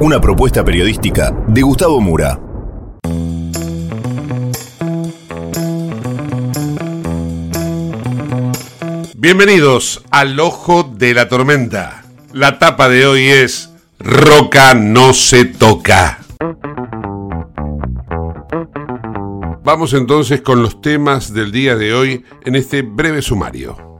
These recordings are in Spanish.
Una propuesta periodística de Gustavo Mura. Bienvenidos al Ojo de la Tormenta. La tapa de hoy es Roca no se toca. Vamos entonces con los temas del día de hoy en este breve sumario.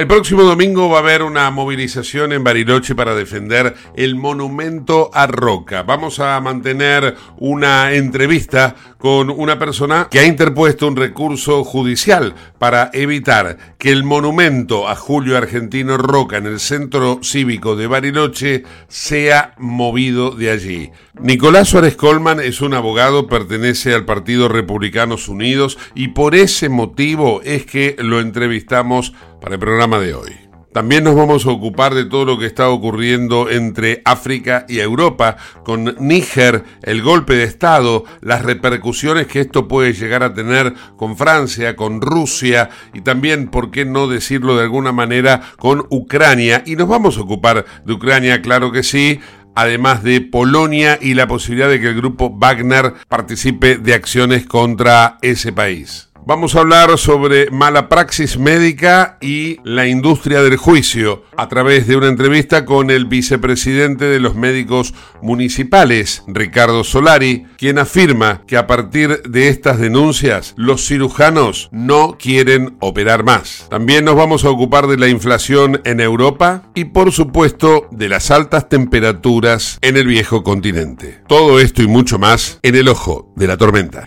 El próximo domingo va a haber una movilización en Bariloche para defender el monumento a Roca. Vamos a mantener una entrevista con una persona que ha interpuesto un recurso judicial para evitar que el monumento a Julio Argentino Roca en el centro cívico de Bariloche sea movido de allí. Nicolás Suárez Colman es un abogado, pertenece al Partido Republicanos Unidos y por ese motivo es que lo entrevistamos para el programa de hoy. También nos vamos a ocupar de todo lo que está ocurriendo entre África y Europa, con Níger, el golpe de Estado, las repercusiones que esto puede llegar a tener con Francia, con Rusia y también, por qué no decirlo de alguna manera, con Ucrania. Y nos vamos a ocupar de Ucrania, claro que sí, además de Polonia y la posibilidad de que el grupo Wagner participe de acciones contra ese país. Vamos a hablar sobre mala praxis médica y la industria del juicio a través de una entrevista con el vicepresidente de los médicos municipales, Ricardo Solari, quien afirma que a partir de estas denuncias los cirujanos no quieren operar más. También nos vamos a ocupar de la inflación en Europa y por supuesto de las altas temperaturas en el viejo continente. Todo esto y mucho más en el ojo de la tormenta.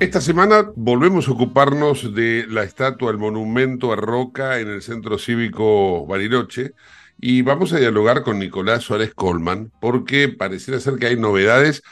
Esta semana volvemos a ocuparnos de la estatua, el monumento a Roca en el Centro Cívico Bariloche y vamos a dialogar con Nicolás Suárez Colman porque pareciera ser que hay novedades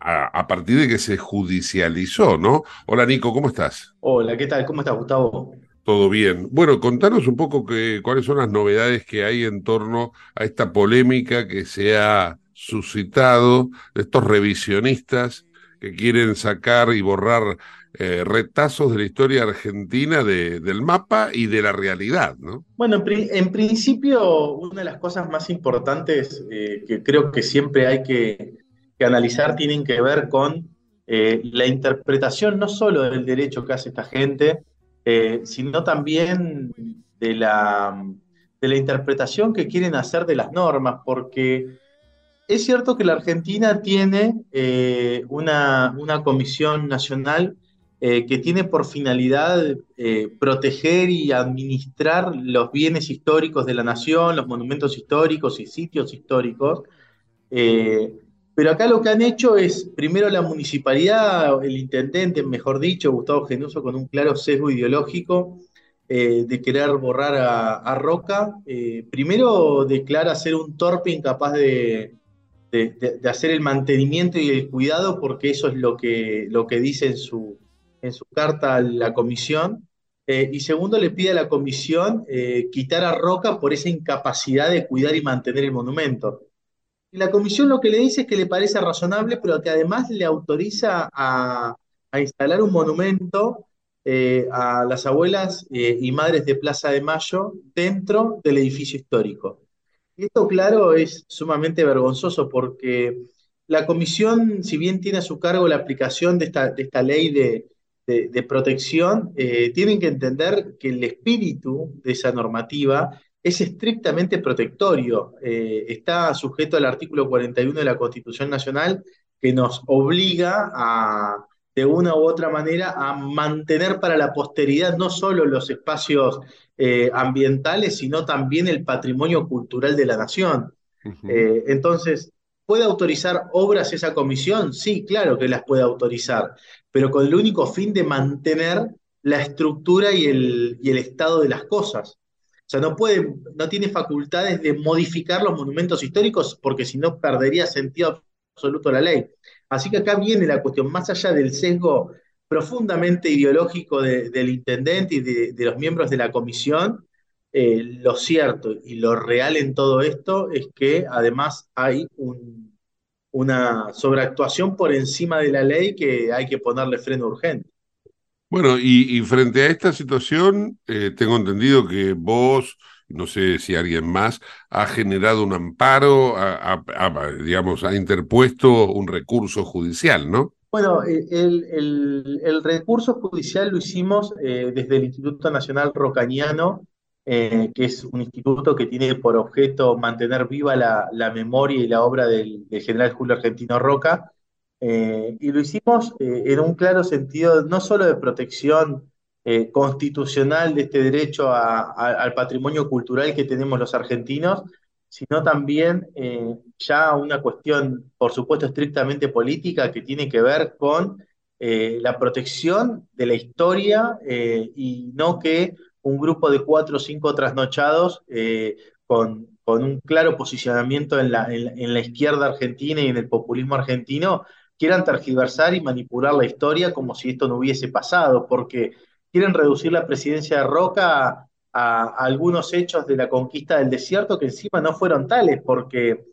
a, a, partir de que se judicializó, ¿no? Hola Nico, ¿cómo estás? Hola, ¿qué tal? ¿Cómo estás, Gustavo? Todo bien. Bueno, contanos un poco que, cuáles son las novedades que hay en torno a esta polémica que se ha suscitado de estos revisionistas que quieren sacar y borrar eh, retazos de la historia argentina de, del mapa y de la realidad, ¿no? Bueno, en, pri en principio, una de las cosas más importantes eh, que creo que siempre hay que, analizar tienen que ver con eh, la interpretación no solo del derecho que hace esta gente, sino también de la, de la interpretación que quieren hacer de las normas, porque es cierto que la Argentina tiene eh, una, una comisión nacional eh, que tiene por finalidad eh, proteger y administrar los bienes históricos de la nación, los monumentos históricos y sitios históricos. Pero acá lo que han hecho es, primero la municipalidad, el intendente, mejor dicho, Gustavo Genuso, con un claro sesgo ideológico de querer borrar a, a Roca, primero declara ser un torpe incapaz de, de, hacer el mantenimiento y el cuidado, porque eso es lo que, lo que dice en su, en su carta a la comisión. Eh, y segundo, le pide a la comisión eh, quitar a Roca por esa incapacidad de cuidar y mantener el monumento. Y la comisión lo que le dice es que le parece razonable, pero que además le autoriza a, a instalar un monumento eh, a las abuelas y madres de Plaza de Mayo dentro del edificio histórico. Esto, claro, es sumamente vergonzoso porque la comisión, si bien tiene a su cargo la aplicación de esta, de esta ley de, de, de protección, eh, tienen que entender que el espíritu de esa normativa es estrictamente protectorio. Eh, está sujeto al artículo 41 de la Constitución Nacional que nos obliga a, de una u otra manera, a mantener para la posteridad no solo los espacios eh, ambientales, sino también el patrimonio cultural de la nación. Uh -huh. eh, entonces, ¿puede autorizar obras esa comisión? Sí, claro que las puede autorizar, pero con el único fin de mantener la estructura y el, y el estado de las cosas. O sea, no puede, no tiene facultades de modificar los monumentos históricos porque si no perdería sentido absoluto la ley. Así que acá viene la cuestión, más allá del sesgo profundamente ideológico de, del intendente y de, los miembros de la comisión, eh, lo cierto y lo real en todo esto es que además hay un, una sobreactuación por encima de la ley que hay que ponerle freno urgente. Bueno, y, y frente a esta situación, eh, tengo entendido que vos, no sé si alguien más, ha generado un amparo, ha, digamos, ha interpuesto un recurso judicial, ¿no? Bueno, el, el, el recurso judicial lo hicimos eh, desde el Instituto Nacional Rocañano, eh, que es un instituto que tiene por objeto mantener viva la, la memoria y la obra del, general Julio Argentino Roca. Eh, y lo hicimos eh, en un claro sentido no solo de protección eh, constitucional de este derecho a, a, al patrimonio cultural que tenemos los argentinos, sino también eh, ya una cuestión, por supuesto, estrictamente política que tiene que ver con eh, la protección de la historia y no que un grupo de cuatro o cinco trasnochados con, con, un claro posicionamiento en la, en, en la izquierda argentina y en el populismo argentino quieran tergiversar y manipular la historia como si esto no hubiese pasado, porque quieren reducir la presidencia de Roca a, algunos hechos de la conquista del desierto que encima no fueron tales, porque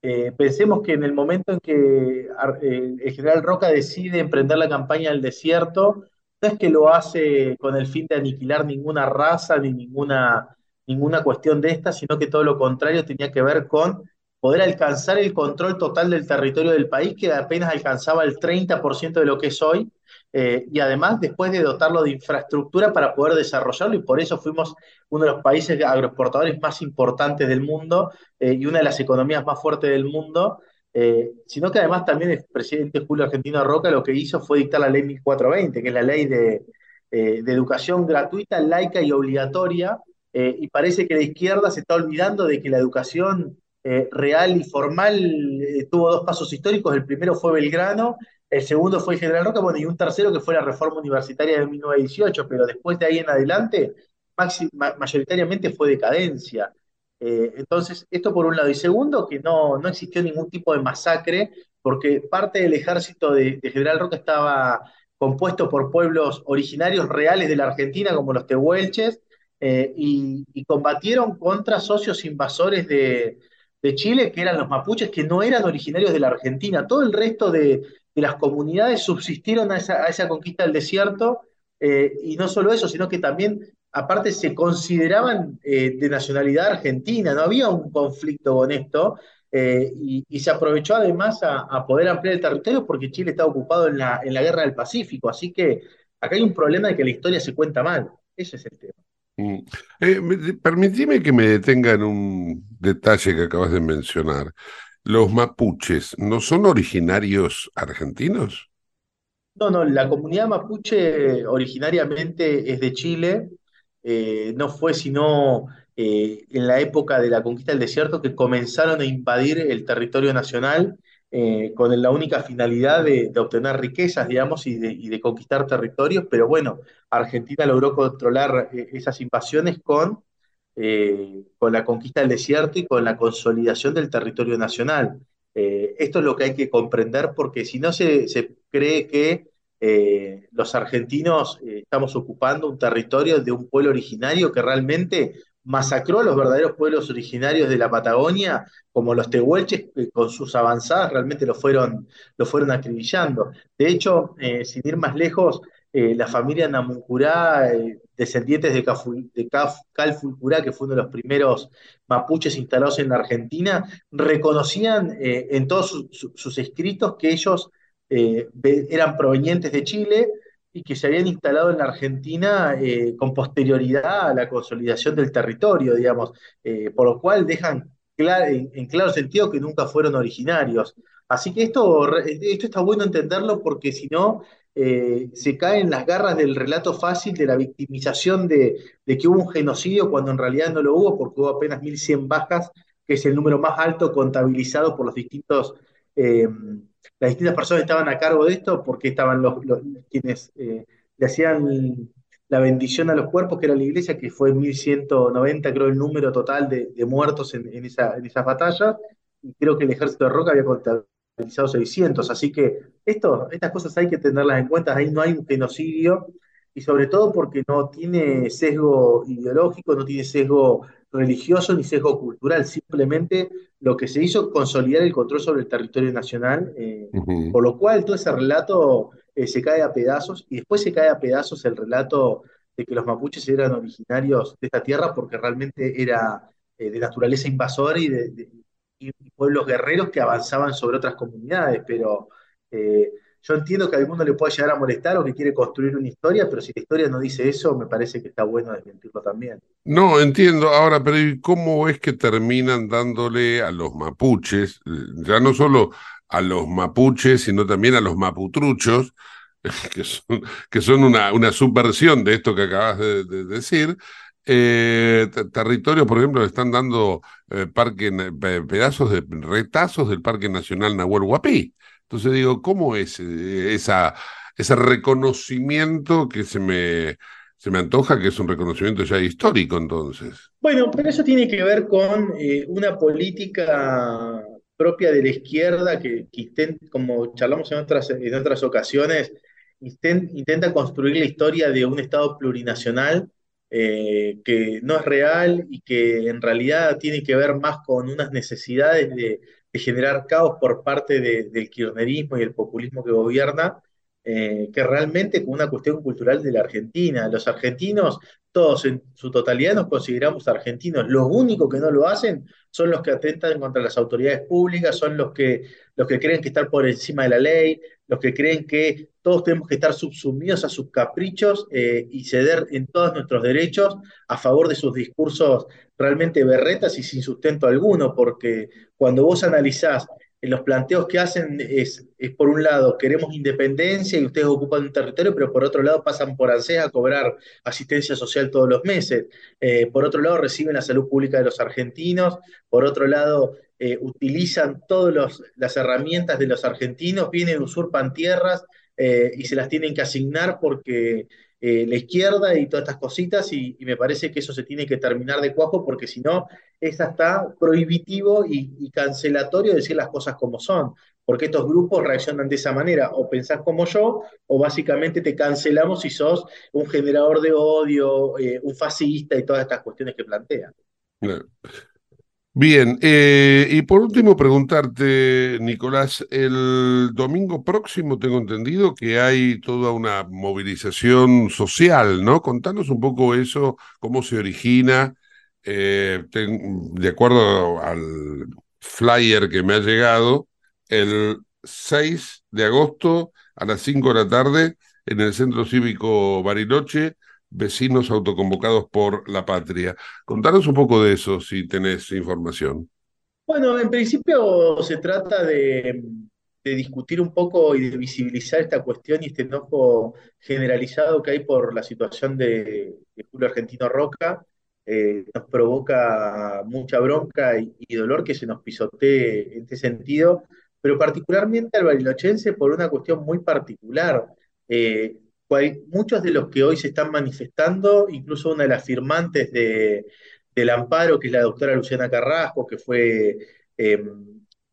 eh, pensemos que en el momento en que eh, el general Roca decide emprender la campaña del desierto, no es que lo hace con el fin de aniquilar ninguna raza ni ninguna, ninguna cuestión de esta, sino que todo lo contrario tenía que ver con poder alcanzar el control total del territorio del país, que apenas alcanzaba el 30% de lo que es hoy, eh, y además después de dotarlo de infraestructura para poder desarrollarlo, y por eso fuimos uno de los países agroexportadores más importantes del mundo eh, y una de las economías más fuertes del mundo, eh, sino que además también el presidente Julio Argentino Roca lo que hizo fue dictar la ley 1420, que es la ley de, de educación gratuita, laica y obligatoria, y parece que la izquierda se está olvidando de que la educación eh, real y formal eh, tuvo dos pasos históricos. El primero fue Belgrano, el segundo fue General Roca, bueno, y un tercero que fue la reforma universitaria de 1918, pero después de ahí en adelante, ma mayoritariamente fue decadencia. Eh, entonces, esto por un lado. Y segundo, que no, no existió ningún tipo de masacre, porque parte del ejército de, General Roca estaba compuesto por pueblos originarios reales de la Argentina, como los tehuelches, eh, y, y, combatieron contra socios invasores de, de Chile, que eran los mapuches, que no eran originarios de la Argentina. Todo el resto de, de las comunidades subsistieron a esa, a esa conquista del desierto, eh, y no solo eso, sino que también, aparte, se consideraban eh, de nacionalidad argentina, no había un conflicto con esto, eh, y, y, se aprovechó además a, a, poder ampliar el territorio porque Chile estaba ocupado en la, en la guerra del Pacífico, así que acá hay un problema de que la historia se cuenta mal, ese es el tema. Mm. Permitime que me detenga en un detalle que acabas de mencionar. ¿Los mapuches no son originarios argentinos? No, no, la comunidad mapuche originariamente es de Chile, eh, no fue sino eh, en la época de la conquista del desierto que comenzaron a invadir el territorio nacional eh, con la única finalidad de, obtener riquezas, digamos, y de, conquistar territorios, pero bueno, Argentina logró controlar esas invasiones con, eh, con la conquista del desierto y con la consolidación del territorio nacional. Eh, esto es lo que hay que comprender porque si no se, se cree que eh, los argentinos estamos ocupando un territorio de un pueblo originario que realmente masacró a los verdaderos pueblos originarios de la Patagonia, como los tehuelches, que con sus avanzadas realmente lo fueron, lo fueron acribillando. De hecho, sin ir más lejos, eh, la familia Namuncurá, eh, descendientes de, Calfulcurá, que fue uno de los primeros mapuches instalados en la Argentina, reconocían eh, en todos su- su- sus escritos que ellos eh, eran provenientes de Chile y que se habían instalado en la Argentina con posterioridad a la consolidación del territorio, digamos, por lo cual dejan cla- en, en claro sentido que nunca fueron originarios. Así que esto, esto está bueno entenderlo porque si no, eh, se cae en las garras del relato fácil de la victimización de, que hubo un genocidio cuando en realidad no lo hubo porque hubo apenas 1.100 bajas, que es el número más alto contabilizado por los distintos... eh, las distintas personas estaban a cargo de esto porque estaban los, quienes eh, le hacían la bendición a los cuerpos, que era la iglesia, que fue 1190, creo, el número total de, muertos en, esa, en esas batallas, y creo que el ejército de Roca había contabilizado 600, así que esto, estas cosas hay que tenerlas en cuenta, ahí no hay un genocidio, y sobre todo porque no tiene sesgo ideológico, no tiene sesgo religioso ni sesgo cultural, simplemente lo que se hizo consolidar el control sobre el territorio nacional, eh, Ujú. por lo cual todo ese relato eh, se cae a pedazos y después se cae a pedazos el relato de que los mapuches eran originarios de esta tierra porque realmente era eh, de naturaleza invasora y de, de- pueblos guerreros que avanzaban sobre otras comunidades, pero eh, yo entiendo que a alguno le puede llegar a molestar o que quiere construir una historia, pero si la historia no dice eso, me parece que está bueno desmentirlo también. No, entiendo. Ahora, pero ¿y cómo es que terminan dándole a los mapuches, ya no solo a los mapuches, sino también a los maputruchos, que son, una, subversión de esto que acabas de decir? Eh, te- territorios, por ejemplo, le están dando eh, parque, pe- pedazos de retazos del Parque Nacional Nahuel Huapi. Entonces digo, ¿cómo es eh, esa, ese reconocimiento que se me, se me antoja que es un reconocimiento ya histórico entonces? Bueno, pero eso tiene que ver con eh, una política propia de la izquierda que, que como charlamos en otras, en otras ocasiones, inten- intenta construir la historia de un Estado plurinacional eh, que no es real y que en realidad tiene que ver más con unas necesidades de, generar caos por parte de- del kirchnerismo y el populismo que gobierna, eh, que realmente con una cuestión cultural de la Argentina. Los argentinos todos en su totalidad nos consideramos argentinos. Los únicos que no lo hacen son los que atentan contra las autoridades públicas, son los que, los que creen que están por encima de la ley, los que creen que todos tenemos que estar subsumidos a sus caprichos eh, y ceder en todos nuestros derechos a favor de sus discursos realmente berretas y sin sustento alguno, porque cuando vos analizás los planteos que hacen es, por un lado, queremos independencia y ustedes ocupan un territorio, pero por otro lado pasan por ANSES a cobrar asistencia social todos los meses. Eh, por otro lado, reciben la salud pública de los argentinos. Por otro lado, eh, utilizan todas las herramientas de los argentinos, vienen, usurpan tierras eh, y se las tienen que asignar porque eh, la izquierda y todas estas cositas, y, me parece que eso se tiene que terminar de cuajo porque si no, es hasta prohibitivo y, y cancelatorio decir las cosas como son porque estos grupos reaccionan de esa manera, o pensás como yo, o básicamente te cancelamos si sos un generador de odio, eh, un fascista y todas estas cuestiones que plantean. Bien, eh, y por último preguntarte, Nicolás, el domingo próximo tengo entendido que hay toda una movilización social, ¿no? Contanos un poco eso, cómo se origina, eh, de acuerdo al flyer que me ha llegado, el 6 de agosto a las 5 de la tarde en el Centro Cívico Bariloche, vecinos autoconvocados por la patria. Contanos un poco de eso, si tenés información. Bueno, en principio se trata de, discutir un poco y de visibilizar esta cuestión y este enojo generalizado que hay por la situación de, de Julio Argentino Roca. Eh, nos provoca mucha bronca y, y dolor que se nos pisotee en este sentido, pero particularmente al barilochense por una cuestión muy particular. Eh, cual- muchos de los que hoy se están manifestando, incluso una de las firmantes de, del amparo, que es la doctora Luciana Carrasco, que fue eh,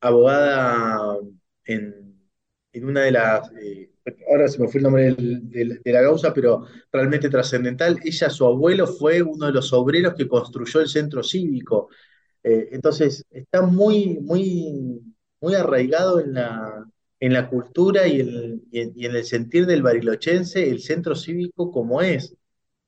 abogada en, en una de las, eh, ahora se me fue el nombre de la causa, pero realmente trascendental. Ella, su abuelo, fue uno de los obreros que construyó el centro cívico. Eh, entonces, está muy, muy, muy arraigado en la, en la cultura y, y en el sentir del barilochense el centro cívico como es.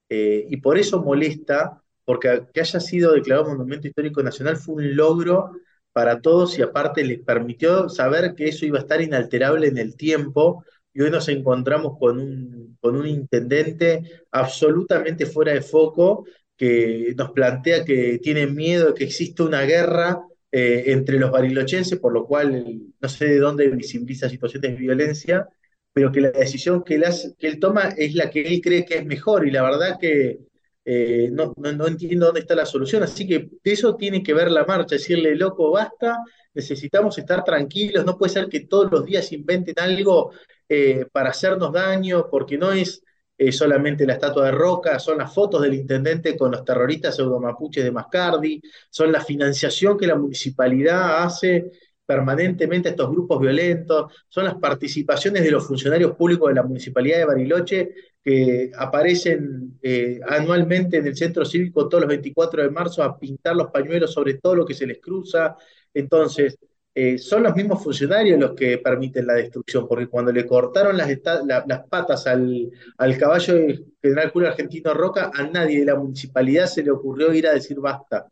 Eh, y por eso molesta, porque que haya sido declarado Monumento Histórico Nacional fue un logro para todos y aparte les permitió saber que eso iba a estar inalterable en el tiempo. Y hoy nos encontramos con un, con un intendente absolutamente fuera de foco que nos plantea que tiene miedo de que exista una guerra eh, entre los barilochenses, por lo cual no sé de dónde visibiliza situaciones de violencia pero que la decisión que él, toma es la que él cree que es mejor y la verdad que eh, no entiendo dónde está la solución, así que de eso tiene que ver la marcha, decirle, loco, basta, necesitamos estar tranquilos, no puede ser que todos los días inventen algo eh, para hacernos daño, porque no es eh, solamente la estatua de Roca, son las fotos del intendente con los terroristas pseudomapuches de Mascardi, son la financiación que la municipalidad hace permanentemente a estos grupos violentos, son las participaciones de los funcionarios públicos de la Municipalidad de Bariloche que aparecen eh, anualmente en el centro cívico todos los 24 de marzo a pintar los pañuelos sobre todo lo que se les cruza. Entonces, eh, son los mismos funcionarios los que permiten la destrucción, porque cuando le cortaron las, esta- la- las patas al, al caballo de General Julio Argentino Roca, a nadie de la municipalidad se le ocurrió ir a decir basta.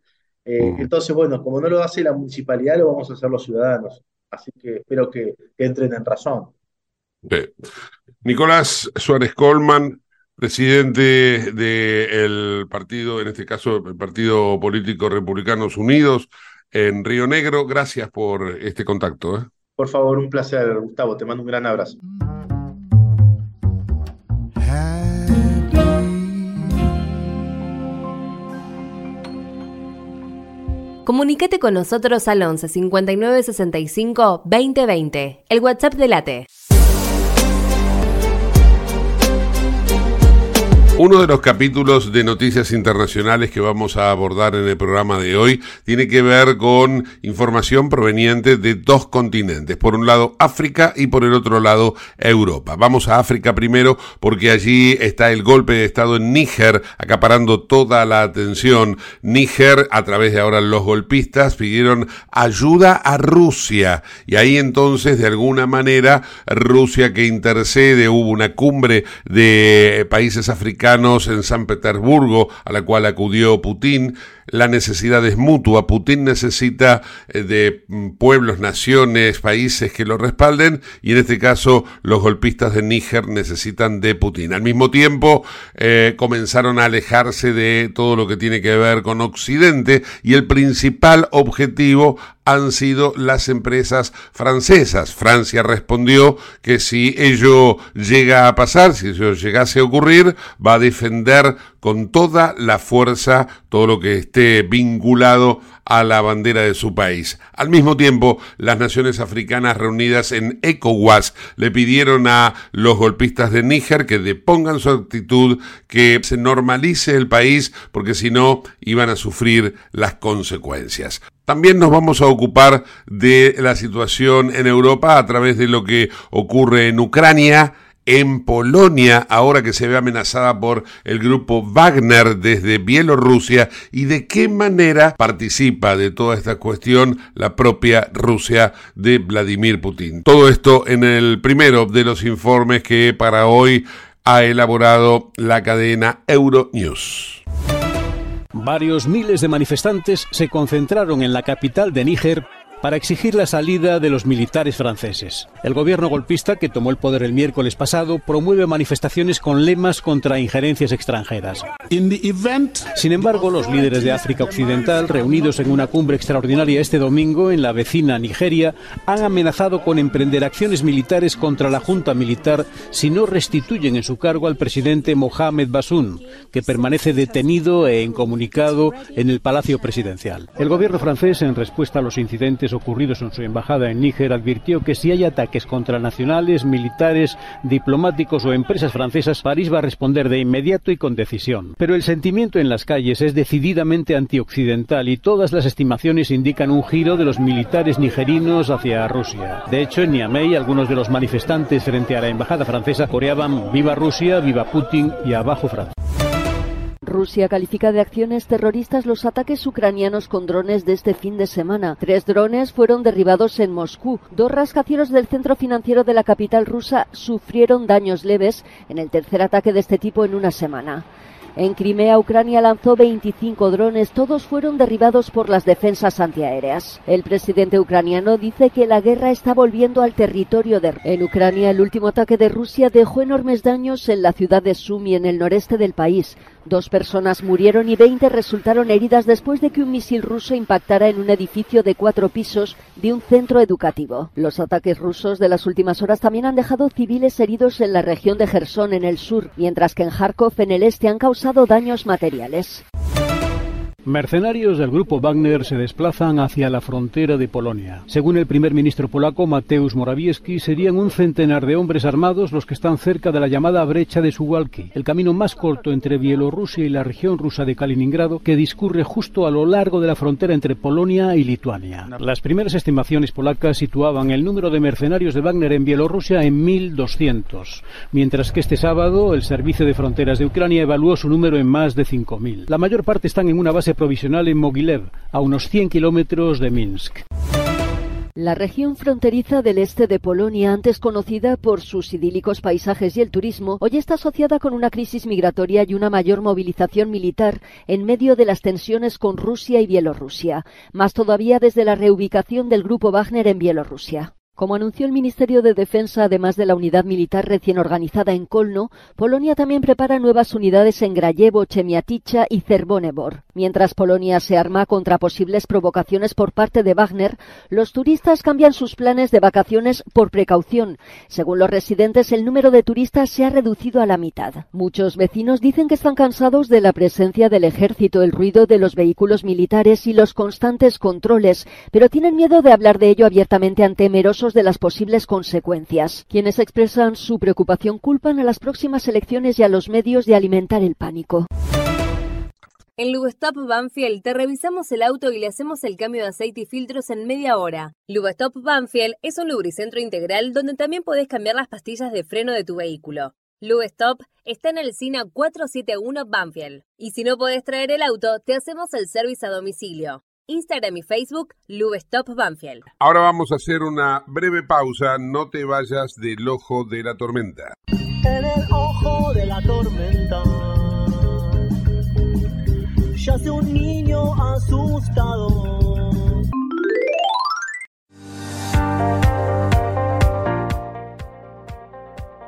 Eh, Mm. entonces, bueno, como no lo hace la municipalidad, lo vamos a hacer los ciudadanos. Así que espero que, que entren en razón. Nicolás Suárez Colman, presidente del partido, en este caso el Partido Político Republicanos Unidos en Río Negro, gracias por este contacto. ¿eh? Por favor, un placer, Gustavo. Te mando un gran abrazo. Comunicate con nosotros al 11 59 65 2020, el WhatsApp de Late. Uno de los capítulos de noticias internacionales que vamos a abordar en el programa de hoy tiene que ver con información proveniente de dos continentes. Por un lado África y por el otro lado Europa. Vamos a África primero porque allí está el golpe de Estado en Níger acaparando toda la atención. Níger, a través de ahora los golpistas, pidieron ayuda a Rusia. Y ahí entonces, de alguna manera, Rusia que intercede, hubo una cumbre de países africanos en San Petersburgo, a la cual acudió Putin. La necesidad es mutua. Putin necesita eh, de mm, pueblos, naciones, países que lo respalden y en este caso los golpistas de Níger necesitan de Putin. Al mismo tiempo eh, comenzaron a alejarse de todo lo que tiene que ver con Occidente y el principal objetivo han sido las empresas francesas. Francia respondió que si ello llega a pasar, si eso llegase a ocurrir, va a defender con toda la fuerza todo lo que esté vinculado a la bandera de su país. Al mismo tiempo, las naciones africanas reunidas en ECOWAS le pidieron a los golpistas de Níger que depongan su actitud, que se normalice el país, porque si no, iban a sufrir las consecuencias. También nos vamos a ocupar de la situación en Europa a través de lo que ocurre en Ucrania, en Polonia, ahora que se ve amenazada por el grupo Wagner desde Bielorrusia, y de qué manera participa de toda esta cuestión la propia Rusia de Vladimir Putin. Todo esto en el primero de los informes que para hoy ha elaborado la cadena Euronews. Varios miles de manifestantes se concentraron en la capital de Níger para exigir la salida de los militares franceses. El gobierno golpista, que tomó el poder el miércoles pasado, promueve manifestaciones con lemas contra injerencias extranjeras. Sin embargo, los líderes de África Occidental, reunidos en una cumbre extraordinaria este domingo en la vecina Nigeria, han amenazado con emprender acciones militares contra la junta militar si no restituyen en su cargo al presidente Mohamed Bazoum, que permanece detenido e incomunicado en el Palacio Presidencial. El gobierno francés, en respuesta a los incidentes ocurridos en su embajada en Níger, advirtió que si hay ataques contra nacionales, militares, diplomáticos o empresas francesas, París va a responder de inmediato y con decisión. Pero el sentimiento en las calles es decididamente antioccidental y todas las estimaciones indican un giro de los militares nigerinos hacia Rusia. De hecho, en Niamey, algunos de los manifestantes frente a la embajada francesa coreaban Viva Rusia, Viva Putin y Abajo Francia. Rusia califica de acciones terroristas los ataques ucranianos con drones de este fin de semana. Tres drones fueron derribados en Moscú. Dos rascacielos del centro financiero de la capital rusa sufrieron daños leves en el tercer ataque de este tipo en una semana. En Crimea, Ucrania lanzó 25 drones, todos fueron derribados por las defensas antiaéreas. El presidente ucraniano dice que la guerra está volviendo al territorio de... En Ucrania, el último ataque de Rusia dejó enormes daños en la ciudad de Sumy, en el noreste del país. Dos personas murieron y 20 resultaron heridas después de que un misil ruso impactara en un edificio de cuatro pisos de un centro educativo. Los ataques rusos de las últimas horas también han dejado civiles heridos en la región de Gerson, en el sur, mientras que en Kharkov, en el este, han causado daños materiales. Mercenarios del grupo Wagner se desplazan hacia la frontera de Polonia. Según el primer ministro polaco Mateusz Morawiecki, serían un centenar de hombres armados los que están cerca de la llamada brecha de Suwalki, el camino más corto entre Bielorrusia y la región rusa de Kaliningrado, que discurre justo a lo largo de la frontera entre Polonia y Lituania. Las primeras estimaciones polacas situaban el número de mercenarios de Wagner en Bielorrusia en 1.200, mientras que este sábado el Servicio de Fronteras de Ucrania evaluó su número en más de 5.000. La mayor parte están en una base provisional en Mogilev, a unos 100 kilómetros de Minsk. La región fronteriza del este de Polonia, antes conocida por sus idílicos paisajes y el turismo, hoy está asociada con una crisis migratoria y una mayor movilización militar en medio de las tensiones con Rusia y Bielorrusia, más todavía desde la reubicación del grupo Wagner en Bielorrusia. Como anunció el Ministerio de Defensa, además de la unidad militar recién organizada en Kolno, Polonia también prepara nuevas unidades en Grajewo, Chemiaticha y Cerbonebor. Mientras Polonia se arma contra posibles provocaciones por parte de Wagner, los turistas cambian sus planes de vacaciones por precaución. Según los residentes, el número de turistas se ha reducido a la mitad. Muchos vecinos dicen que están cansados de la presencia del ejército, el ruido de los vehículos militares y los constantes controles, pero tienen miedo de hablar de ello abiertamente ante temerosos de las posibles consecuencias. Quienes expresan su preocupación culpan a las próximas elecciones y a los medios de alimentar el pánico. En Lubestop Banfield te revisamos el auto y le hacemos el cambio de aceite y filtros en media hora. Lubestop Banfield es un lubricentro integral donde también podés cambiar las pastillas de freno de tu vehículo. Lubestop está en el SINA 471 Banfield. Y si no podés traer el auto, te hacemos el servicio a domicilio. Instagram y Facebook, Lubestop Banfield. Ahora vamos a hacer una breve pausa. No te vayas del ojo de la tormenta. En el ojo de la tormenta yace un niño asustado.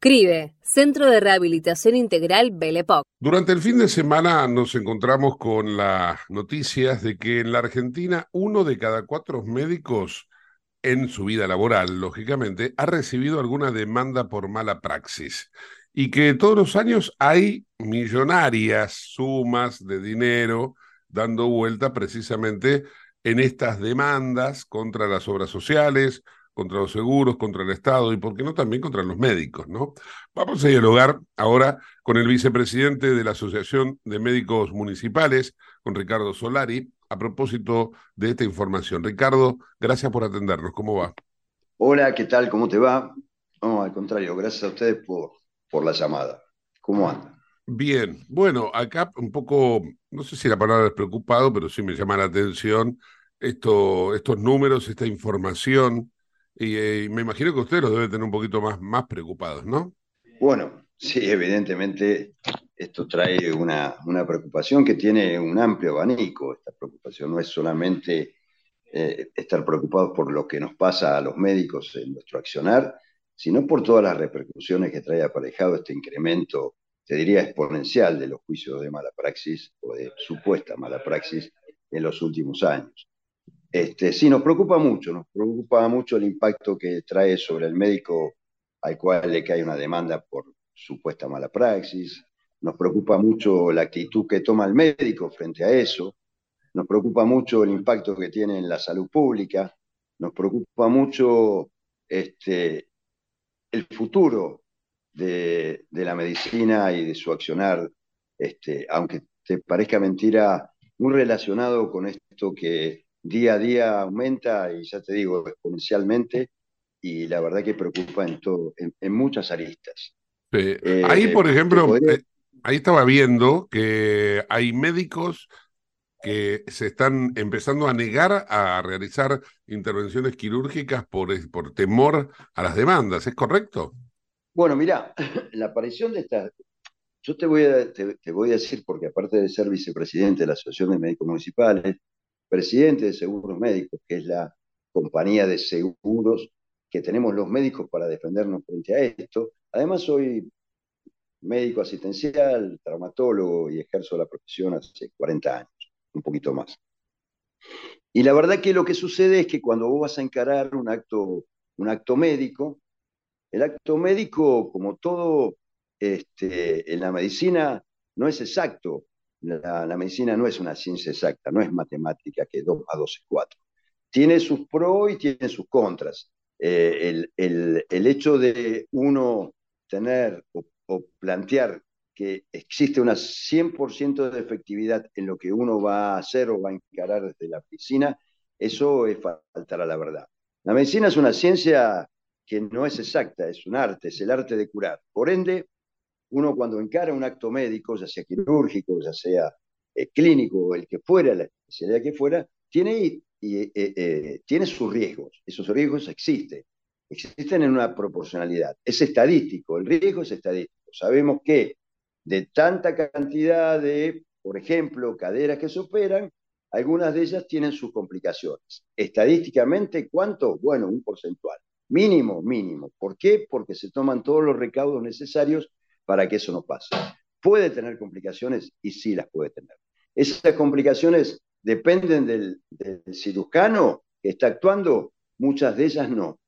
CRIBE, Centro de Rehabilitación Integral Belepoc. Durante el fin de semana nos encontramos con las noticias de que en la Argentina uno de cada cuatro médicos en su vida laboral, lógicamente, ha recibido alguna demanda por mala praxis y que todos los años hay millonarias sumas de dinero dando vuelta precisamente en estas demandas contra las obras sociales, contra los seguros, contra el Estado y, ¿por qué no, también contra los médicos, ¿no? Vamos a dialogar ahora con el vicepresidente de la Asociación de Médicos Municipales, con Ricardo Solari, a propósito de esta información. Ricardo, gracias por atendernos. ¿Cómo va? Hola, ¿qué tal? ¿Cómo te va? No, al contrario, gracias a ustedes por, por la llamada. ¿Cómo andan? Bien, bueno, acá un poco, no sé si la palabra es preocupado, pero sí me llama la atención esto, estos números, esta información, y, eh, y me imagino que ustedes los deben tener un poquito más, más preocupados, ¿no? Bueno, sí, evidentemente esto trae una, una preocupación que tiene un amplio abanico. Esta preocupación no es solamente eh, estar preocupados por lo que nos pasa a los médicos en nuestro accionar, sino por todas las repercusiones que trae aparejado este incremento, te diría exponencial, de los juicios de mala praxis o de supuesta mala praxis en los últimos años. Este, sí, nos preocupa mucho, nos preocupa mucho el impacto que trae sobre el médico al cual le cae una demanda por supuesta mala praxis, nos preocupa mucho la actitud que toma el médico frente a eso, nos preocupa mucho el impacto que tiene en la salud pública, nos preocupa mucho este, el futuro de, la medicina y de su accionar, este, aunque te parezca mentira, muy relacionado con esto que día a día aumenta y ya te digo, exponencialmente, y la verdad que preocupa en, todo, en, en muchas aristas. Eh, ahí, por ejemplo, podría... eh, ahí estaba viendo que hay médicos que se están empezando a negar a realizar intervenciones quirúrgicas por, por temor a las demandas, ¿es correcto? Bueno, mira, la aparición de esta, yo te voy, a, te, te, voy a decir, porque aparte de ser vicepresidente de la Asociación de Médicos Municipales, presidente de Seguros Médicos, que es la compañía de seguros que tenemos los médicos para defendernos frente a esto, además soy médico asistencial, traumatólogo y ejerzo la profesión hace 40 años un poquito más. Y la verdad que lo que sucede es que cuando vos vas a encarar un acto, un acto médico, el acto médico, como todo este, en la medicina, no es exacto. La, medicina no es una ciencia exacta, no es matemática que 2 más 2 es 4. Tiene sus pros y tiene sus contras. Eh, el, el, el, hecho de uno tener o, o plantear que existe una 100% de efectividad en lo que uno va a hacer o va a encarar desde la medicina, eso es faltar a la verdad. La medicina es una ciencia que no es exacta, es un arte, es el arte de curar. Por ende, uno cuando encara un acto médico, ya sea quirúrgico, ya sea eh, clínico, el que fuera, la especialidad que fuera, tiene, y, eh, eh, tiene sus riesgos. Esos riesgos existen. Existen en una proporcionalidad. Es estadístico, el riesgo es estadístico. Sabemos que de tanta cantidad de, por ejemplo, caderas que se operan, algunas de ellas tienen sus complicaciones. Estadísticamente, ¿cuánto? Bueno, un porcentual. Mínimo, mínimo. ¿Por qué? Porque se toman todos los recaudos necesarios para que eso no pase. Puede tener complicaciones y sí las puede tener. Esas complicaciones dependen del, cirujano que está actuando, muchas de ellas no.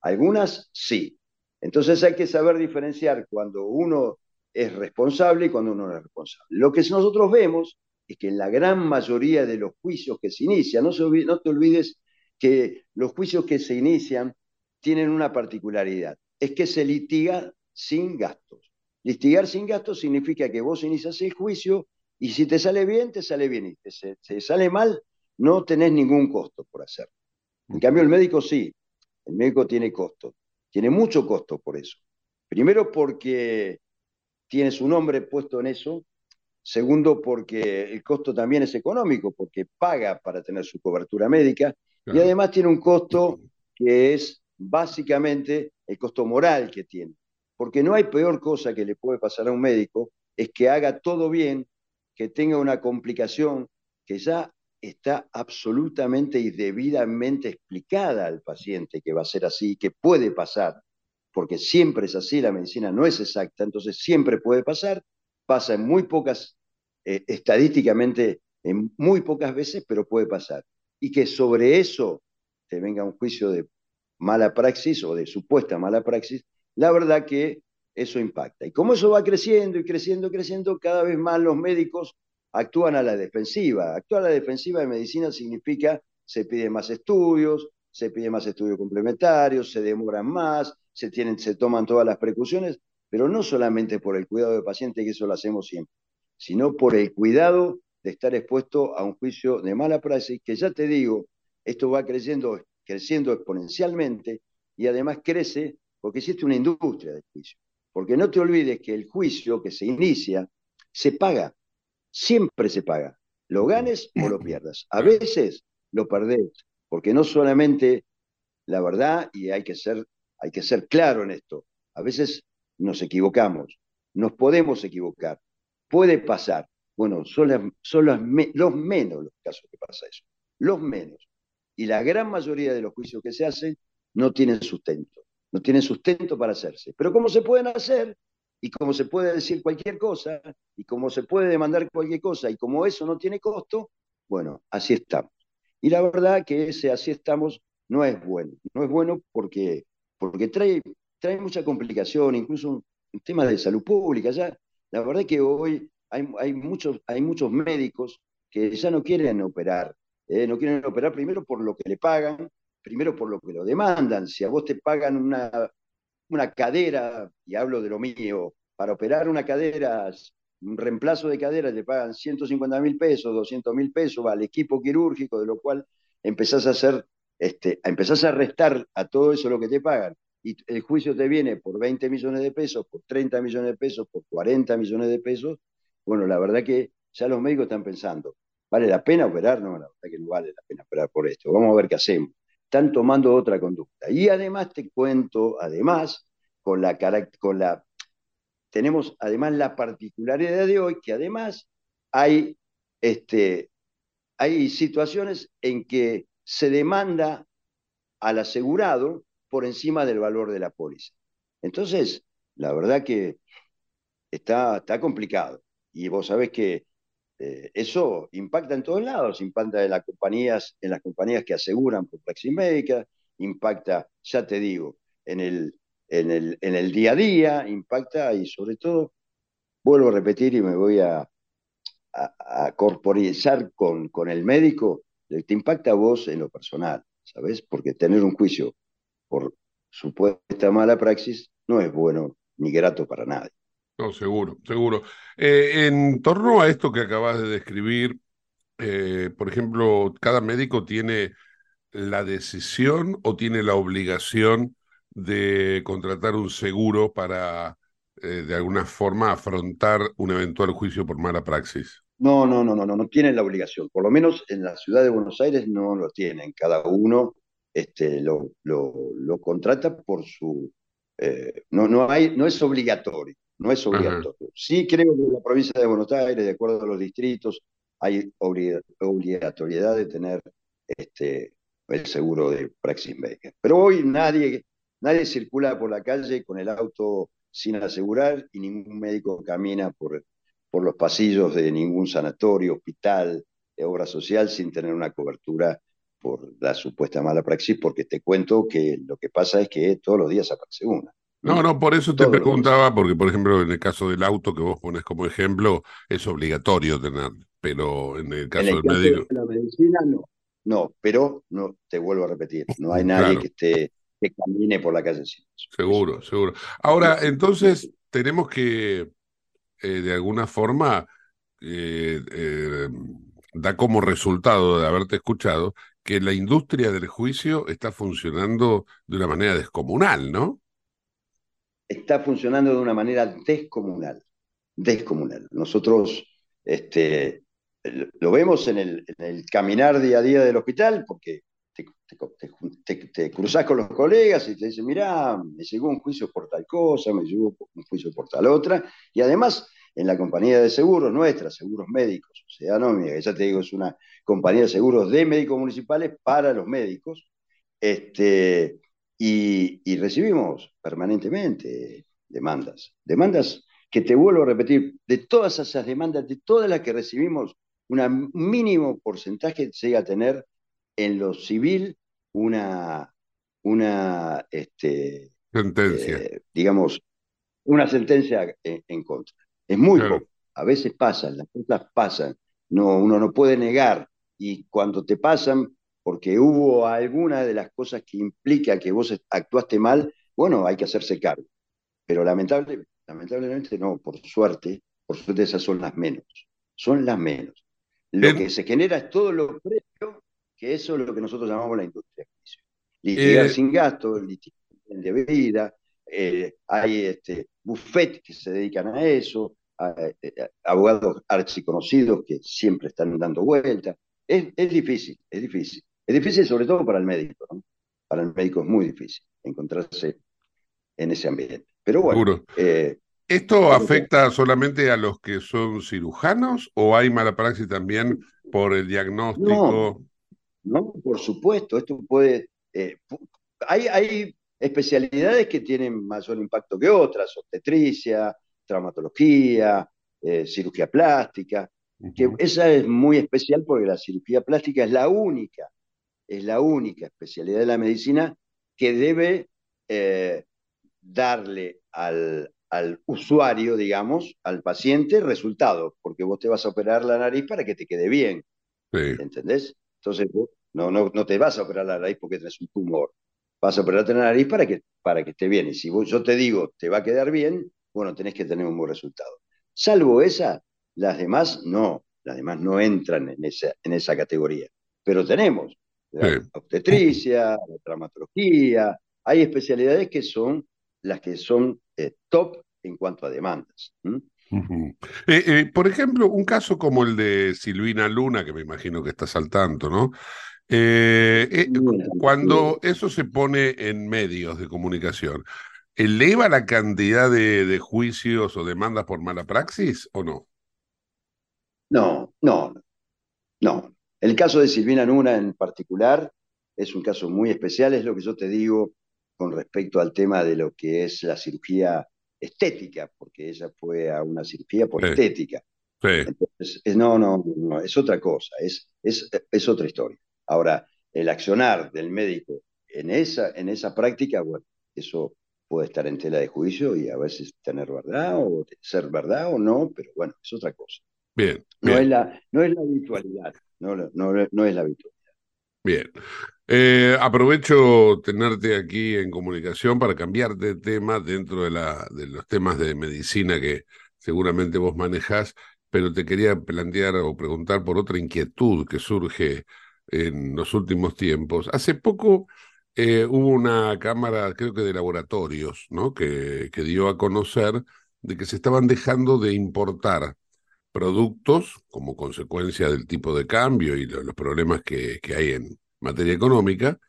Algunas sí. Entonces hay que saber diferenciar cuando uno es responsable y cuando uno no es responsable. Lo que nosotros vemos es que en la gran mayoría de los juicios que se inician, no, no te olvides que los juicios que se inician tienen una particularidad, es que se litiga sin gastos. Litigar sin gastos significa que vos inicias el juicio y si te sale bien, te sale bien, y si te sale mal, no tenés ningún costo por hacerlo. En cambio, el médico sí, el médico tiene costo, tiene mucho costo por eso. Primero porque tiene su nombre puesto en eso. Segundo, porque el costo también es económico, porque paga para tener su cobertura médica. Claro. Y además tiene un costo que es básicamente el costo moral que tiene. Porque no hay peor cosa que le puede pasar a un médico, es que haga todo bien, que tenga una complicación que ya está absolutamente y debidamente explicada al paciente que va a ser así, que puede pasar, porque siempre es así, la medicina no es exacta, entonces siempre puede pasar, pasa en muy pocas, eh, estadísticamente, en muy pocas veces, pero puede pasar. Y que sobre eso te venga un juicio de mala praxis o de supuesta mala praxis, la verdad que eso impacta. Y como eso va creciendo y creciendo, creciendo, cada vez más los médicos actúan a la defensiva. Actuar a la defensiva de medicina significa se piden más estudios, se piden más estudios complementarios, se demoran más, se, tienen, se toman todas las precauciones, pero no solamente por el cuidado del paciente, que eso lo hacemos siempre, sino por el cuidado de estar expuesto a un juicio de mala praxis, que ya te digo, esto va creciendo, creciendo exponencialmente y además crece porque existe una industria del juicio. Porque no te olvides que el juicio que se inicia se paga, siempre se paga, lo ganes o lo pierdas. A veces lo perdés, porque no solamente la verdad, y hay que ser, hay que ser claro en esto, a veces nos equivocamos, nos podemos equivocar, puede pasar. Bueno, son, los menos los casos que pasa eso, los menos. Y la gran mayoría de los juicios que se hacen no tienen sustento, no tienen sustento para hacerse. Pero como se pueden hacer, y como se puede decir cualquier cosa, y como se puede demandar cualquier cosa, y como eso no tiene costo, bueno, así estamos. Y la verdad que ese así estamos no es bueno. No es bueno porque, porque trae, trae mucha complicación, incluso en temas de salud pública. Ya, la verdad que hoy hay, hay, muchos, hay muchos médicos que ya no quieren operar. ¿eh? no quieren operar primero por lo que le pagan, primero por lo que lo demandan. Si a vos te pagan una, una cadera, y hablo de lo mío, para operar una cadera, un reemplazo de cadera, te pagan 150 mil pesos, 200 mil pesos, al equipo quirúrgico, de lo cual empezás a hacer, este, empezás a restar a todo eso lo que te pagan. Y el juicio te viene por 20 millones de pesos, por 30 millones de pesos, por 40 millones de pesos. Bueno, la verdad que ya los médicos están pensando, ¿vale la pena operar? No, la verdad que no vale la pena operar por esto. Vamos a ver qué hacemos. Están tomando otra conducta. Y además te cuento, además, con la, con la tenemos además la particularidad de hoy que además hay, este, hay situaciones en que se demanda al asegurado por encima del valor de la póliza. Entonces, la verdad que está, está complicado. Y vos sabés que eh, eso impacta en todos lados, impacta en las compañías, en las compañías que aseguran por Praxis Médica, impacta, ya te digo, en el, en el, en el día a día, impacta y sobre todo, vuelvo a repetir y me voy a, corporizar con, con el médico, te impacta a vos en lo personal, ¿sabes? Porque tener un juicio por supuesta mala praxis no es bueno ni grato para nadie. No, seguro, seguro. Eh, en torno a esto que acabas de describir, eh, por ejemplo, cada médico tiene la decisión o tiene la obligación de contratar un seguro para, eh, de alguna forma, afrontar un eventual juicio por mala praxis? No, no, no, no, no, no tienen la obligación. Por lo menos en la ciudad de Buenos Aires no lo tienen. Cada uno este, lo, lo, contrata por su... No, no, hay, no es obligatorio, no es obligatorio. Sí creo que en la provincia de Buenos Aires, de acuerdo a los distritos, hay obligatoriedad de tener este, el seguro de Praxis Médica. Pero hoy nadie Nadie circula por la calle con el auto sin asegurar y ningún médico camina por, por los pasillos de ningún sanatorio, hospital, de obra social sin tener una cobertura por la supuesta mala praxis, porque te cuento que lo que pasa es que todos los días aparece una. No, no, por eso te preguntaba, porque por ejemplo en el caso del auto que vos pones como ejemplo, es obligatorio tener, pero en el caso del médico... De la medicina no, no, pero no, te vuelvo a repetir, no hay nadie que esté que camine por la calle. Seguro, seguro. Ahora, entonces, tenemos que, eh, de alguna forma, eh, eh, da como resultado de haberte escuchado que la industria del juicio está funcionando de una manera descomunal, ¿no? Está funcionando de una manera descomunal, descomunal. Nosotros este, lo vemos en el, caminar día a día del hospital, porque te, cruzas con los colegas y te dicen, mirá, me llegó un juicio por tal cosa, me llegó un juicio por tal otra, y además en la compañía de seguros nuestra, Seguros Médicos, o sea, no, mira, ya te digo, es una compañía de seguros de médicos municipales para los médicos, este, y, y recibimos permanentemente demandas, demandas que te vuelvo a repetir, de todas esas demandas, de todas las que recibimos, un mínimo porcentaje llega a tener en lo civil una, una este, sentencia. Eh, digamos, una sentencia en, contra. Es muy poco. A veces pasan, las cosas pasan. No, uno no puede negar. Y cuando te pasan, porque hubo alguna de las cosas que implica que vos actuaste mal, bueno, hay que hacerse cargo. Pero lamentable, lamentablemente no, por suerte, por suerte esas son las menos. Son las menos. Lo que se genera es todo lo previo que eso es lo que nosotros llamamos la industria. Litigar eh, sin gasto, litigar de vida, eh, hay este, buffet que se dedican a eso, eh, abogados archiconocidos que siempre están dando vueltas. Es, es, difícil, es difícil. Es difícil sobre todo para el médico, ¿no? Para el médico es muy difícil encontrarse en ese ambiente. Pero bueno. Eh, ¿Esto afecta solamente a los que son cirujanos o hay mala praxis también por el diagnóstico? No, por supuesto. Esto puede. Eh, hay, hay especialidades que tienen mayor impacto que otras: obstetricia, traumatología, eh, cirugía plástica. Que esa es muy especial porque la cirugía plástica es la única, es la única especialidad de la medicina que debe darle al, al usuario, digamos, al paciente, resultado, porque vos te vas a operar la nariz para que te quede bien. ¿Entendés? Entonces, no, no, no te vas a operar la nariz porque tenés un tumor. Vas a operarte la nariz para que, para que esté bien. Y si yo te digo, te va a quedar bien, bueno, tenés que tener un buen resultado. Salvo esa, las demás no. Las demás no entran en esa, en esa categoría. Pero tenemos la obstetricia, la traumatología. Hay especialidades que son las que son eh, top en cuanto a demandas. Eh, eh, por ejemplo, un caso como el de Silvina Luna, que me imagino que estás al tanto, ¿no? cuando eso se pone en medios de comunicación, ¿eleva la cantidad de, juicios o demandas por mala praxis o no? No, no, no. El caso de Silvina Luna en particular es un caso muy especial, es lo que yo te digo con respecto al tema de lo que es la cirugía estética, porque ella fue a una cirugía por estética. Entonces, no, no, no, es otra cosa, es, es, es, otra historia. Ahora, el accionar del médico en esa, en esa práctica, bueno, eso puede estar en tela de juicio y a veces tener verdad o ser verdad o no, pero bueno, es otra cosa. Bien. No, Es, la, no es la habitualidad, no, no, no es la habitualidad. Bien. Eh, aprovecho tenerte aquí en comunicación para cambiar de tema dentro de, la, de los temas de medicina que seguramente vos manejas, pero te quería plantear o preguntar por otra inquietud que surge en los últimos tiempos. Hace poco eh, hubo una cámara, creo que de laboratorios, ¿no? que, que dio a conocer de que se estaban dejando de importar productos como consecuencia del tipo de cambio y los problemas que, que hay en materia económica,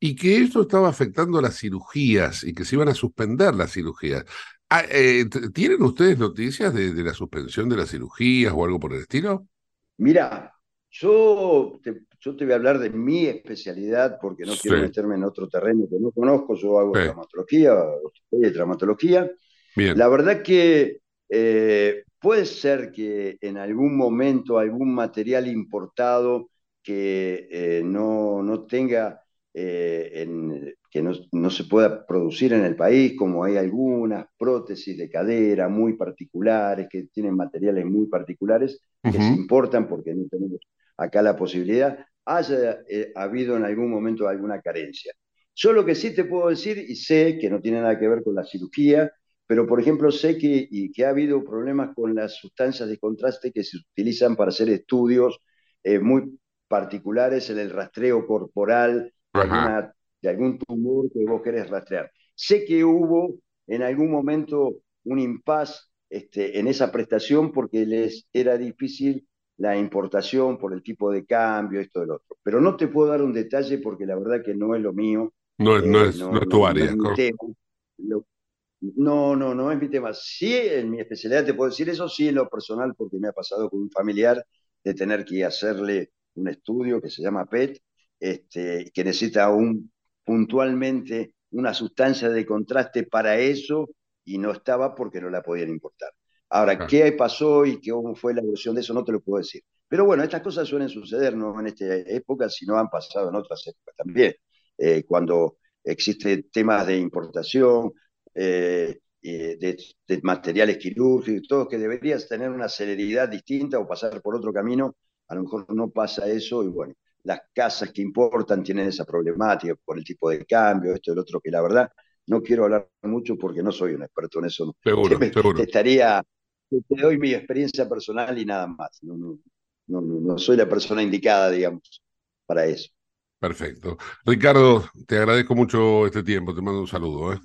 y que esto estaba afectando las cirugías y que se iban a suspender las cirugías. Ah, eh, ¿Tienen ustedes noticias de, la suspensión de las cirugías o algo por el estilo? Mira, yo te, yo te voy a hablar de mi especialidad porque no quiero meterme en otro terreno que no conozco. Yo hago traumatología, de traumatología. Bien. La verdad que eh, puede ser que en algún momento algún material importado que eh, no, no, tenga, eh, que no, no, se pueda producir en el país, como hay algunas prótesis de cadera muy particulares, que tienen materiales muy particulares, que se importan porque no tenemos acá la posibilidad, haya eh, habido en algún momento alguna carencia. Yo lo que sí te puedo decir, y sé que no tiene nada que ver con la cirugía, pero por ejemplo sé que, y que ha habido problemas con las sustancias de contraste que se utilizan para hacer estudios muy particulares en el rastreo corporal de, algún tumor que vos querés rastrear. Sé que hubo en algún momento un impas este, en esa prestación porque les era difícil la importación por el tipo de cambio, esto del otro. Pero no te puedo dar un detalle porque la verdad que no es lo mío. No, no, eh, es, no, es, tu área. No, no, no es mi tema. Sí, en mi especialidad te puedo decir eso, sí en lo personal, porque me ha pasado con un familiar de tener que hacerle un estudio que se llama PET, este, que necesita un, puntualmente una sustancia de contraste para eso y no estaba porque no la podían importar. Ahora, ¿qué pasó y cómo fue la evolución de eso? No te lo puedo decir. Pero bueno, estas cosas suelen suceder no en esta época, sino han pasado en otras épocas también. Eh, cuando existen temas de importación, eh, de, de, materiales quirúrgicos, todo que deberías tener una celeridad distinta o pasar por otro camino a lo mejor no pasa eso y bueno, las casas que importan tienen esa problemática por el tipo de cambio, esto y lo otro, que la verdad no quiero hablar mucho porque no soy un experto en eso. Seguro, seguro. Estaría, te doy mi experiencia personal y nada más. No, no, no, no soy la persona indicada, digamos, para eso. Perfecto. Ricardo, te agradezco mucho este tiempo, te mando un saludo. ¿eh?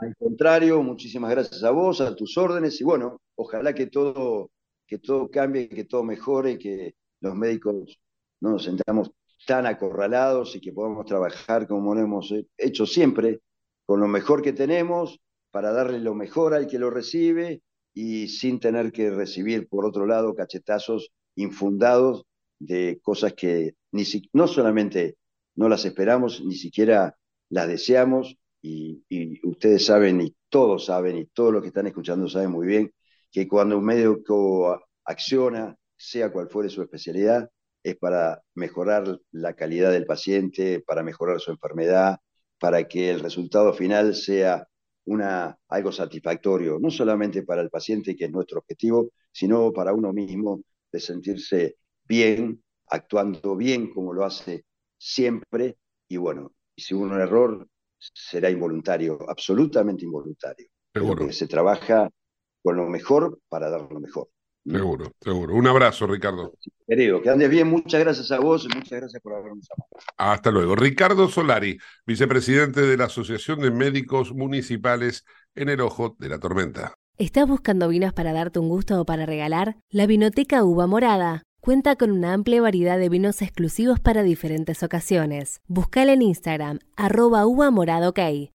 Al contrario, muchísimas gracias a vos, a tus órdenes y bueno, ojalá que todo, que todo cambie, que todo mejore, que los médicos no nos sentamos tan acorralados y que podamos trabajar como lo hemos hecho siempre, con lo mejor que tenemos, para darle lo mejor al que lo recibe y sin tener que recibir, por otro lado, cachetazos infundados de cosas que ni no solamente no las esperamos, ni siquiera las deseamos, y, ustedes saben, y todos saben, y todos los que están escuchando saben muy bien, que cuando un médico acciona, sea cual fuere su especialidad, es para mejorar la calidad del paciente, para mejorar su enfermedad, para que el resultado final sea una, algo satisfactorio, no solamente para el paciente, que es nuestro objetivo, sino para uno mismo de sentirse bien, actuando bien como lo hace siempre, y bueno, si hubo un error, será involuntario, absolutamente involuntario. Seguro. se trabaja con lo mejor para dar lo mejor. Seguro, seguro. Un abrazo, Ricardo. Querido, que andes bien. Muchas gracias a vos y muchas gracias por habernos llamado. Hasta luego. Ricardo Solari, vicepresidente de la Asociación de Médicos Municipales en el Ojo de la Tormenta. ¿Estás buscando vinos para darte un gusto o para regalar? La Vinoteca Uva Morada cuenta con una amplia variedad de vinos exclusivos para diferentes ocasiones. Buscala en Instagram, arroba uva morada.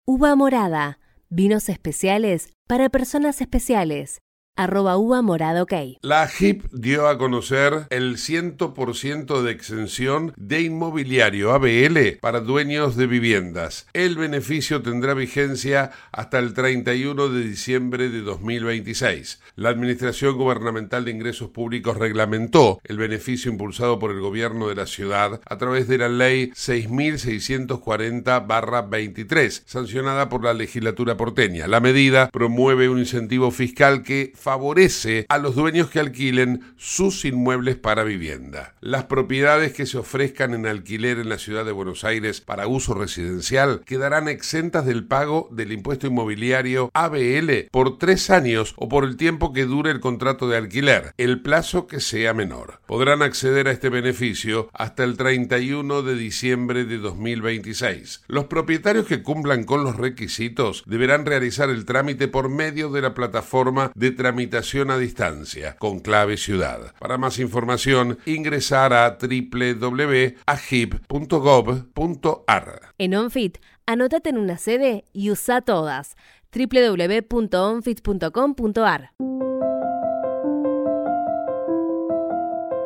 Uva morada, vinos especiales para personas especiales arroba uva morado ok. La HIP dio a conocer el 100% de exención de inmobiliario ABL para dueños de viviendas. El beneficio tendrá vigencia hasta el 31 de diciembre de 2026. La Administración Gubernamental de Ingresos Públicos reglamentó el beneficio impulsado por el gobierno de la ciudad a través de la ley 6640-23, sancionada por la legislatura porteña. La medida promueve un incentivo fiscal que favorece a los dueños que alquilen sus inmuebles para vivienda. Las propiedades que se ofrezcan en alquiler en la ciudad de Buenos Aires para uso residencial quedarán exentas del pago del impuesto inmobiliario ABL por tres años o por el tiempo que dure el contrato de alquiler, el plazo que sea menor. Podrán acceder a este beneficio hasta el 31 de diciembre de 2026. Los propietarios que cumplan con los requisitos deberán realizar el trámite por medio de la plataforma de tramitación tramitación a distancia con clave ciudad. Para más información, ingresar a www.agip.gov.ar. En OnFit, anótate en una sede y usa todas. www.onfit.com.ar.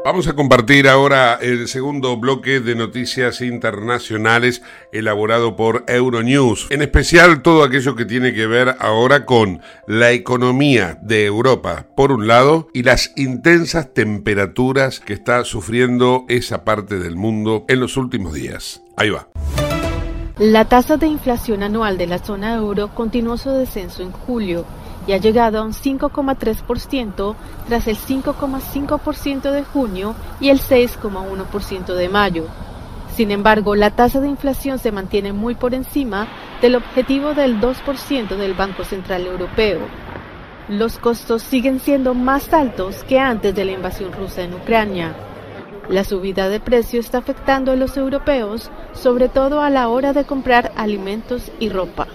Vamos a compartir ahora el segundo bloque de noticias internacionales elaborado por Euronews, en especial todo aquello que tiene que ver ahora con la economía de Europa, por un lado, y las intensas temperaturas que está sufriendo esa parte del mundo en los últimos días. Ahí va. La tasa de inflación anual de la zona euro continuó su descenso en julio y ha llegado a un 5,3% tras el 5,5% de junio y el 6,1% de mayo. Sin embargo, la tasa de inflación se mantiene muy por encima del objetivo del 2% del Banco Central Europeo. Los costos siguen siendo más altos que antes de la invasión rusa en Ucrania. La subida de precio está afectando a los europeos, sobre todo a la hora de comprar alimentos y ropa.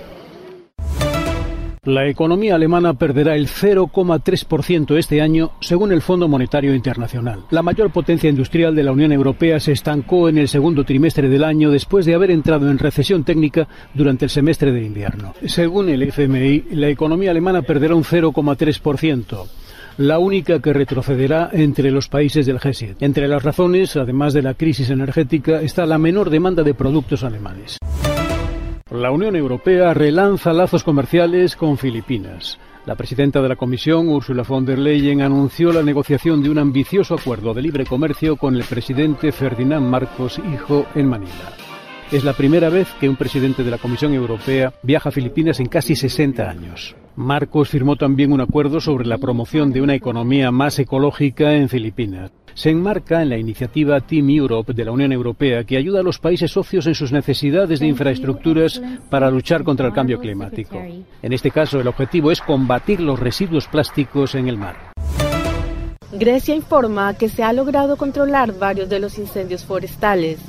La economía alemana perderá el 0,3% este año, según el Fondo Monetario Internacional. La mayor potencia industrial de la Unión Europea se estancó en el segundo trimestre del año después de haber entrado en recesión técnica durante el semestre de invierno. Según el FMI, la economía alemana perderá un 0,3% la única que retrocederá entre los países del G7. Entre las razones, además de la crisis energética, está la menor demanda de productos alemanes. La Unión Europea relanza lazos comerciales con Filipinas. La presidenta de la Comisión, Ursula von der Leyen, anunció la negociación de un ambicioso acuerdo de libre comercio con el presidente Ferdinand Marcos Hijo en Manila. Es la primera vez que un presidente de la Comisión Europea viaja a Filipinas en casi 60 años. Marcos firmó también un acuerdo sobre la promoción de una economía más ecológica en Filipinas se enmarca en la iniciativa Team Europe de la Unión Europea que ayuda a los países socios en sus necesidades de infraestructuras para luchar contra el cambio climático. En este caso, el objetivo es combatir los residuos plásticos en el mar. Grecia informa que se ha logrado controlar varios de los incendios forestales.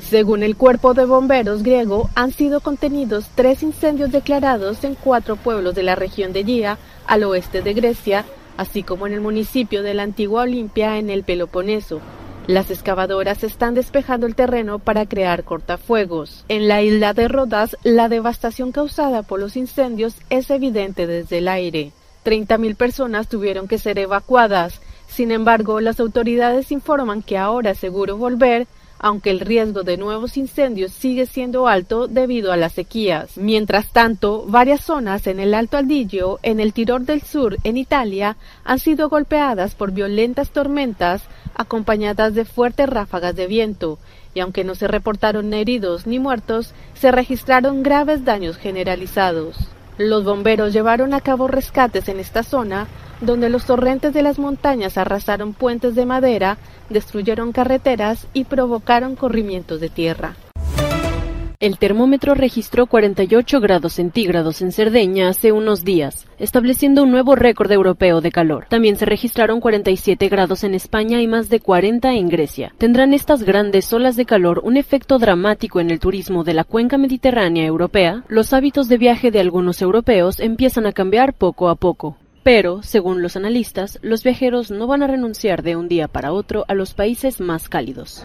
Según el cuerpo de bomberos griego, han sido contenidos tres incendios declarados en cuatro pueblos de la región de Gia, al oeste de Grecia, así como en el municipio de la antigua Olimpia en el Peloponeso. Las excavadoras están despejando el terreno para crear cortafuegos. En la isla de Rodas, la devastación causada por los incendios es evidente desde el aire. 30.000 personas tuvieron que ser evacuadas. Sin embargo, las autoridades informan que ahora es seguro volver aunque el riesgo de nuevos incendios sigue siendo alto debido a las sequías. Mientras tanto, varias zonas en el Alto Adigio, en el Tirol del Sur, en Italia, han sido golpeadas por violentas tormentas acompañadas de fuertes ráfagas de viento, y aunque no se reportaron heridos ni muertos, se registraron graves daños generalizados. Los bomberos llevaron a cabo rescates en esta zona, donde los torrentes de las montañas arrasaron puentes de madera, destruyeron carreteras y provocaron corrimientos de tierra. El termómetro registró 48 grados centígrados en Cerdeña hace unos días, estableciendo un nuevo récord europeo de calor. También se registraron 47 grados en España y más de 40 en Grecia. ¿Tendrán estas grandes olas de calor un efecto dramático en el turismo de la cuenca mediterránea europea? Los hábitos de viaje de algunos europeos empiezan a cambiar poco a poco. Pero, según los analistas, los viajeros no van a renunciar de un día para otro a los países más cálidos.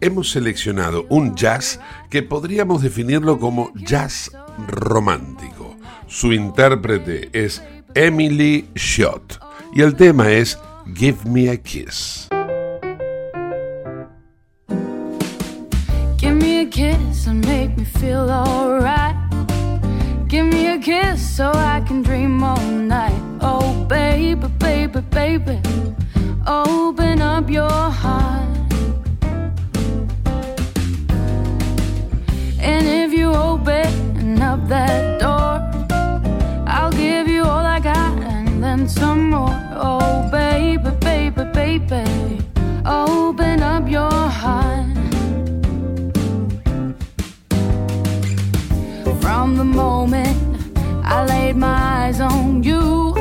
hemos seleccionado un jazz que podríamos definirlo como jazz romántico. Su intérprete es Emily Schott y el tema es Give Me a Kiss. Give me a kiss and make me feel alright. Give me a kiss so I can dream all night. Oh, baby, baby, baby, open up your heart. That door, I'll give you all I got and then some more. Oh, baby, baby, baby, open up your heart. From the moment I laid my eyes on you,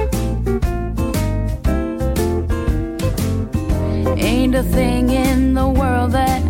ain't a thing in the world that